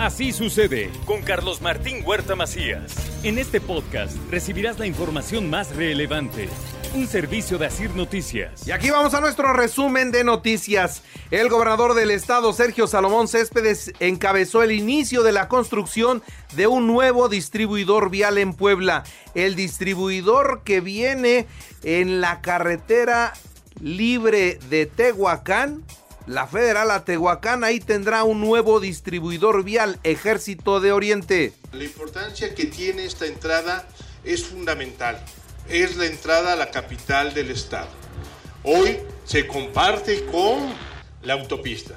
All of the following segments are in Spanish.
Así sucede con Carlos Martín Huerta Macías. En este podcast recibirás la información más relevante un servicio de Asir Noticias. Y aquí vamos a nuestro resumen de noticias. El gobernador del estado, Sergio Salomón Céspedes, encabezó el inicio de la construcción de un nuevo distribuidor vial en Puebla. El distribuidor que viene en la carretera libre de Tehuacán. La Federal a Tehuacán ahí tendrá un nuevo distribuidor vial, Ejército de Oriente. La importancia que tiene esta entrada es fundamental es la entrada a la capital del estado. Hoy se comparte con la autopista,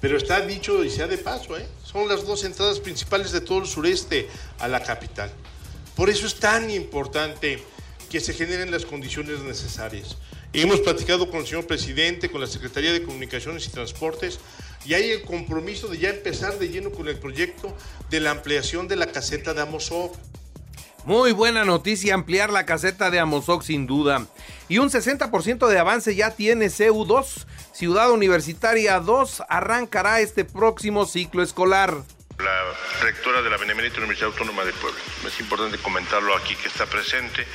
pero está dicho y sea de paso, ¿eh? son las dos entradas principales de todo el sureste a la capital. Por eso es tan importante que se generen las condiciones necesarias. Hemos platicado con el señor presidente, con la Secretaría de Comunicaciones y Transportes, y hay el compromiso de ya empezar de lleno con el proyecto de la ampliación de la caseta de Amozoc. Muy buena noticia ampliar la caseta de Amozoc sin duda. Y un 60% de avance ya tiene CU2. Ciudad Universitaria 2 arrancará este próximo ciclo escolar. La rectora de la Benemérita Universidad Autónoma de Puebla. Es importante comentarlo aquí que está presente,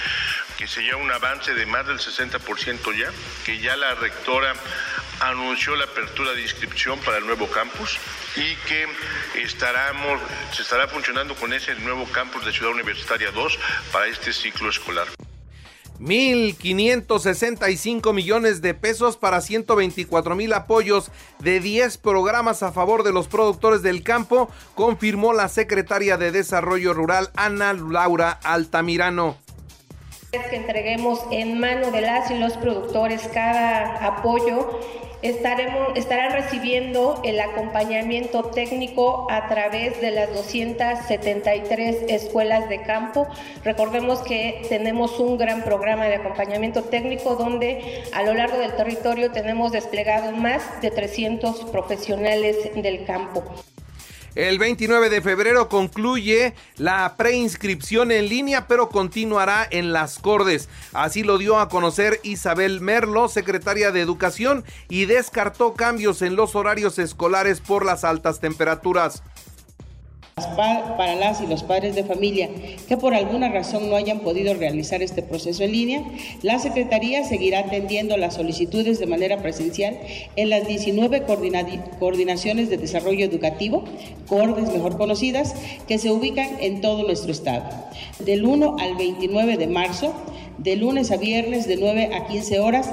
que se lleva un avance de más del 60% ya, que ya la rectora anunció la apertura de inscripción para el nuevo campus y que estaremos, se estará funcionando con ese nuevo campus de Ciudad Universitaria 2 para este ciclo escolar. 1.565 millones de pesos para 124 mil apoyos de 10 programas a favor de los productores del campo, confirmó la secretaria de Desarrollo Rural Ana Laura Altamirano que entreguemos en mano de las y los productores cada apoyo estaremos, estarán recibiendo el acompañamiento técnico a través de las 273 escuelas de campo. Recordemos que tenemos un gran programa de acompañamiento técnico donde a lo largo del territorio tenemos desplegado más de 300 profesionales del campo. El 29 de febrero concluye la preinscripción en línea, pero continuará en las Cordes. Así lo dio a conocer Isabel Merlo, secretaria de Educación, y descartó cambios en los horarios escolares por las altas temperaturas para las y los padres de familia que por alguna razón no hayan podido realizar este proceso en línea, la Secretaría seguirá atendiendo las solicitudes de manera presencial en las 19 coordinaciones de desarrollo educativo, CORDES mejor conocidas, que se ubican en todo nuestro estado. Del 1 al 29 de marzo, de lunes a viernes de 9 a 15 horas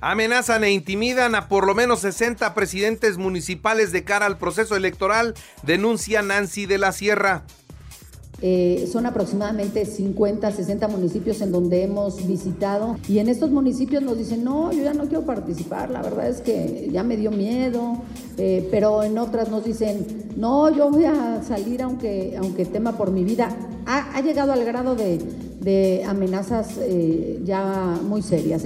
Amenazan e intimidan a por lo menos 60 presidentes municipales de cara al proceso electoral, denuncia Nancy de la Sierra. Eh, son aproximadamente 50, 60 municipios en donde hemos visitado y en estos municipios nos dicen, no, yo ya no quiero participar, la verdad es que ya me dio miedo, eh, pero en otras nos dicen, no, yo voy a salir aunque, aunque tema por mi vida. Ha, llegado al grado de, amenazas eh, ya muy serias.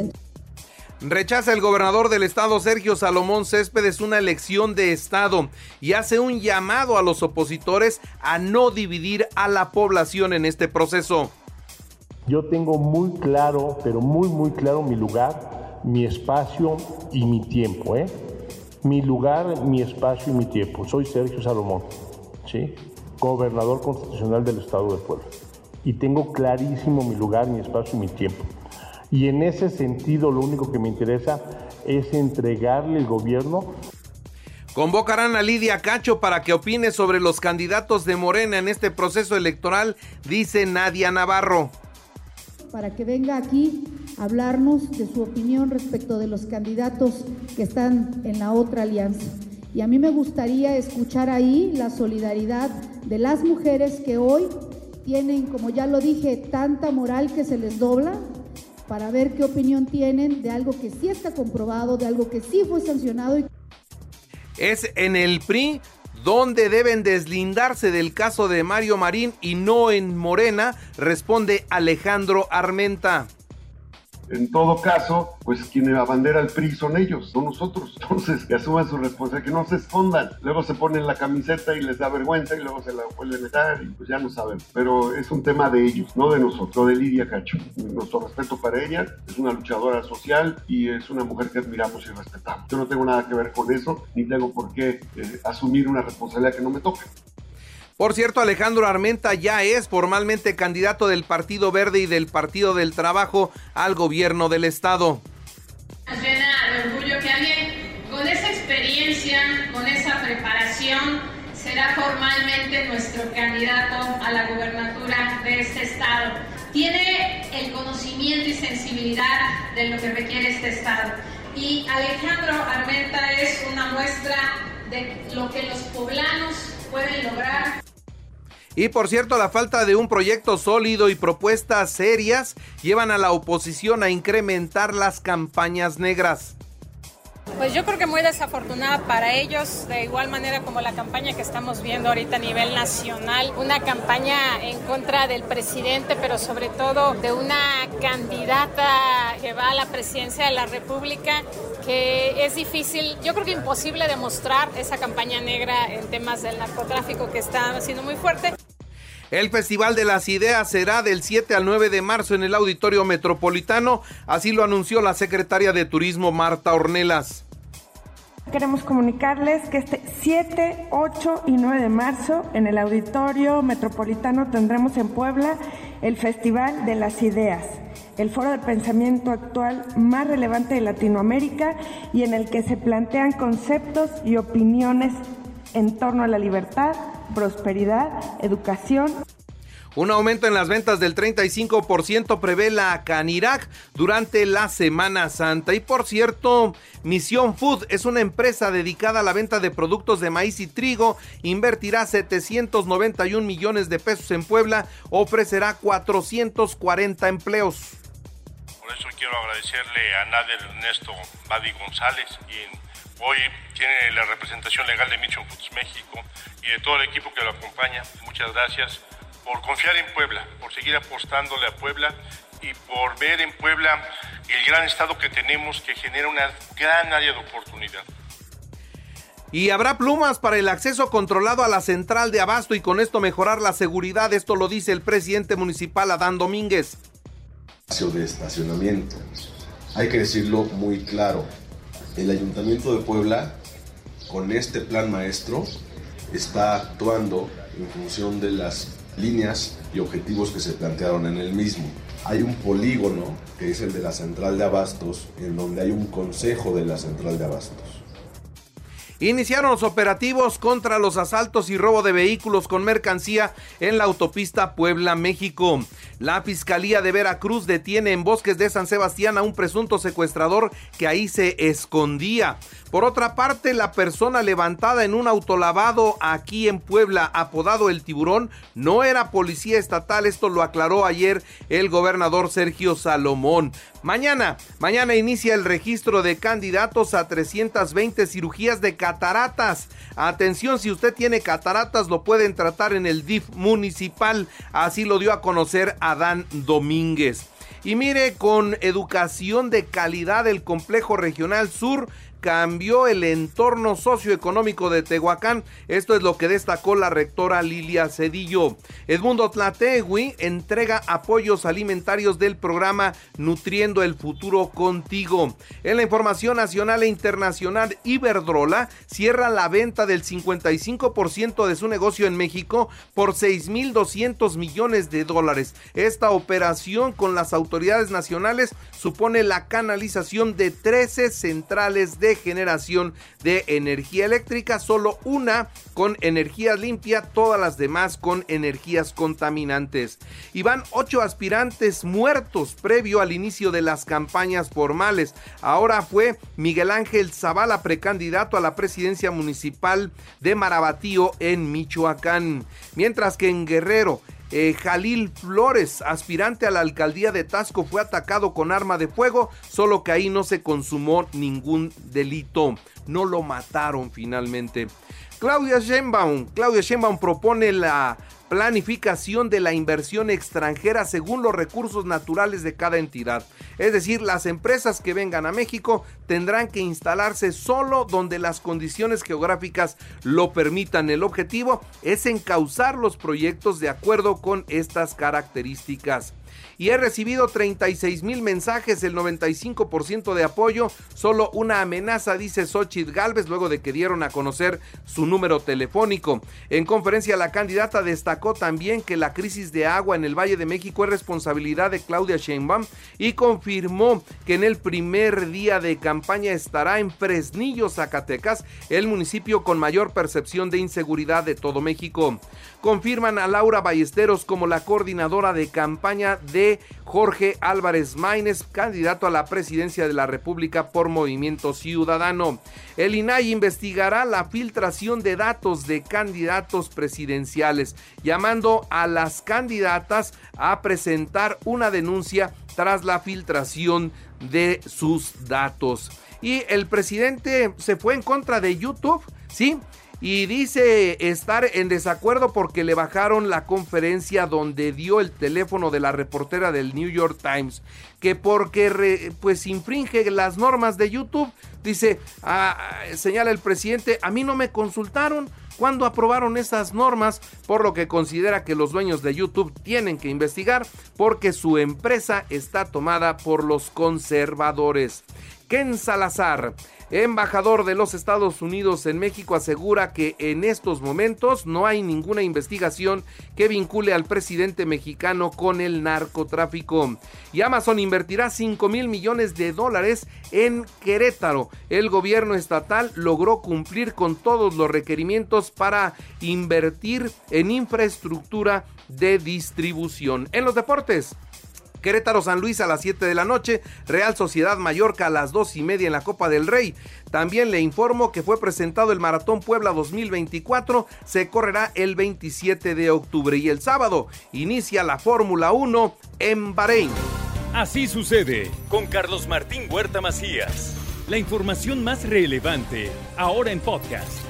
Rechaza el gobernador del estado Sergio Salomón Céspedes una elección de estado y hace un llamado a los opositores a no dividir a la población en este proceso. Yo tengo muy claro, pero muy muy claro mi lugar, mi espacio y mi tiempo, ¿eh? Mi lugar, mi espacio y mi tiempo. Soy Sergio Salomón, ¿sí? Gobernador constitucional del estado de Puebla. Y tengo clarísimo mi lugar, mi espacio y mi tiempo. Y en ese sentido lo único que me interesa es entregarle el gobierno. Convocarán a Lidia Cacho para que opine sobre los candidatos de Morena en este proceso electoral, dice Nadia Navarro. Para que venga aquí a hablarnos de su opinión respecto de los candidatos que están en la otra alianza. Y a mí me gustaría escuchar ahí la solidaridad de las mujeres que hoy tienen, como ya lo dije, tanta moral que se les dobla, para ver qué opinión tienen de algo que sí está comprobado, de algo que sí fue sancionado. Es en el PRI ¿Dónde deben deslindarse del caso de Mario Marín y no en Morena? Responde Alejandro Armenta. En todo caso, pues quienes abandera el PRI son ellos, no nosotros. Entonces, que asuman su responsabilidad, que no se escondan. Luego se ponen la camiseta y les da vergüenza y luego se la vuelven a dar y pues ya no saben. Pero es un tema de ellos, no de nosotros, de Lidia Cacho. Nuestro respeto para ella, es una luchadora social y es una mujer que admiramos y respetamos. Yo no tengo nada que ver con eso, ni tengo por qué eh, asumir una responsabilidad que no me toca. Por cierto, Alejandro Armenta ya es formalmente candidato del Partido Verde y del Partido del Trabajo al gobierno del Estado. Nos llena de orgullo que alguien con esa experiencia, con esa preparación, será formalmente nuestro candidato a la gubernatura de este Estado. Tiene el conocimiento y sensibilidad de lo que requiere este Estado. Y Alejandro Armenta es una muestra de lo que los poblanos pueden lograr. Y por cierto, la falta de un proyecto sólido y propuestas serias llevan a la oposición a incrementar las campañas negras. Pues yo creo que muy desafortunada para ellos, de igual manera como la campaña que estamos viendo ahorita a nivel nacional, una campaña en contra del presidente, pero sobre todo de una candidata que va a la presidencia de la República, que es difícil, yo creo que imposible demostrar esa campaña negra en temas del narcotráfico que está siendo muy fuerte. El Festival de las Ideas será del 7 al 9 de marzo en el Auditorio Metropolitano, así lo anunció la secretaria de Turismo Marta Ornelas. Queremos comunicarles que este 7, 8 y 9 de marzo en el Auditorio Metropolitano tendremos en Puebla el Festival de las Ideas, el foro de pensamiento actual más relevante de Latinoamérica y en el que se plantean conceptos y opiniones en torno a la libertad, prosperidad, educación. Un aumento en las ventas del 35% prevé la Canirac durante la Semana Santa. Y por cierto, Misión Food es una empresa dedicada a la venta de productos de maíz y trigo. Invertirá 791 millones de pesos en Puebla. Ofrecerá 440 empleos. Por eso quiero agradecerle a Nader Ernesto Badi González, quien hoy tiene la representación legal de Mission Foods México y de todo el equipo que lo acompaña. Muchas gracias por confiar en Puebla, por seguir apostándole a Puebla y por ver en Puebla el gran estado que tenemos que genera una gran área de oportunidad. Y habrá plumas para el acceso controlado a la central de abasto y con esto mejorar la seguridad. Esto lo dice el presidente municipal Adán Domínguez. De estacionamiento. Hay que decirlo muy claro. El ayuntamiento de Puebla, con este plan maestro, está actuando en función de las líneas y objetivos que se plantearon en el mismo. Hay un polígono, que es el de la central de abastos, en donde hay un consejo de la central de abastos. Iniciaron los operativos contra los asaltos y robo de vehículos con mercancía en la autopista Puebla-México. La Fiscalía de Veracruz detiene en bosques de San Sebastián a un presunto secuestrador que ahí se escondía. Por otra parte, la persona levantada en un autolavado aquí en Puebla, apodado El Tiburón, no era policía estatal. Esto lo aclaró ayer el gobernador Sergio Salomón. Mañana, mañana inicia el registro de candidatos a 320 cirugías de cataratas. Atención, si usted tiene cataratas, lo pueden tratar en el DIF municipal. Así lo dio a conocer Adán Domínguez. Y mire, con educación de calidad, el complejo regional sur cambió el entorno socioeconómico de Tehuacán. Esto es lo que destacó la rectora Lilia Cedillo. Edmundo Tlategui entrega apoyos alimentarios del programa Nutriendo el Futuro Contigo. En la información nacional e internacional, Iberdrola cierra la venta del 55% de su negocio en México por 6.200 millones de dólares. Esta operación con las autoridades nacionales supone la canalización de 13 centrales de generación de energía eléctrica, solo una con energía limpia, todas las demás con energías contaminantes. Y van ocho aspirantes muertos previo al inicio de las campañas formales. Ahora fue Miguel Ángel Zavala, precandidato a la presidencia municipal de Marabatío en Michoacán. Mientras que en Guerrero, eh, Jalil Flores, aspirante a la alcaldía de Tasco, fue atacado con arma de fuego, solo que ahí no se consumó ningún delito. No lo mataron finalmente. Claudia Sheinbaum, Claudia Sheinbaum propone la planificación de la inversión extranjera según los recursos naturales de cada entidad. Es decir, las empresas que vengan a México tendrán que instalarse solo donde las condiciones geográficas lo permitan. El objetivo es encauzar los proyectos de acuerdo con estas características y he recibido 36 mil mensajes, el 95% de apoyo, solo una amenaza, dice Xochitl Galvez, luego de que dieron a conocer su número telefónico. En conferencia, la candidata destacó también que la crisis de agua en el Valle de México es responsabilidad de Claudia Sheinbaum y confirmó que en el primer día de campaña estará en Fresnillo, Zacatecas, el municipio con mayor percepción de inseguridad de todo México. Confirman a Laura Ballesteros como la coordinadora de campaña de Jorge Álvarez Maínez, candidato a la presidencia de la República por Movimiento Ciudadano. El INAI investigará la filtración de datos de candidatos presidenciales, llamando a las candidatas a presentar una denuncia tras la filtración de sus datos. Y el presidente se fue en contra de YouTube, ¿sí? Y dice estar en desacuerdo porque le bajaron la conferencia donde dio el teléfono de la reportera del New York Times, que porque pues infringe las normas de YouTube, dice, ah, señala el presidente, a mí no me consultaron cuando aprobaron esas normas, por lo que considera que los dueños de YouTube tienen que investigar porque su empresa está tomada por los conservadores. Ken Salazar embajador de los Estados Unidos en México asegura que en estos momentos no hay ninguna investigación que vincule al presidente mexicano con el narcotráfico. Y Amazon invertirá 5 mil millones de dólares en Querétaro. El gobierno estatal logró cumplir con todos los requerimientos para invertir en infraestructura de distribución. En los deportes. Querétaro San Luis a las 7 de la noche, Real Sociedad Mallorca a las 2 y media en la Copa del Rey. También le informo que fue presentado el Maratón Puebla 2024, se correrá el 27 de octubre y el sábado inicia la Fórmula 1 en Bahrein. Así sucede con Carlos Martín Huerta Macías. La información más relevante ahora en podcast.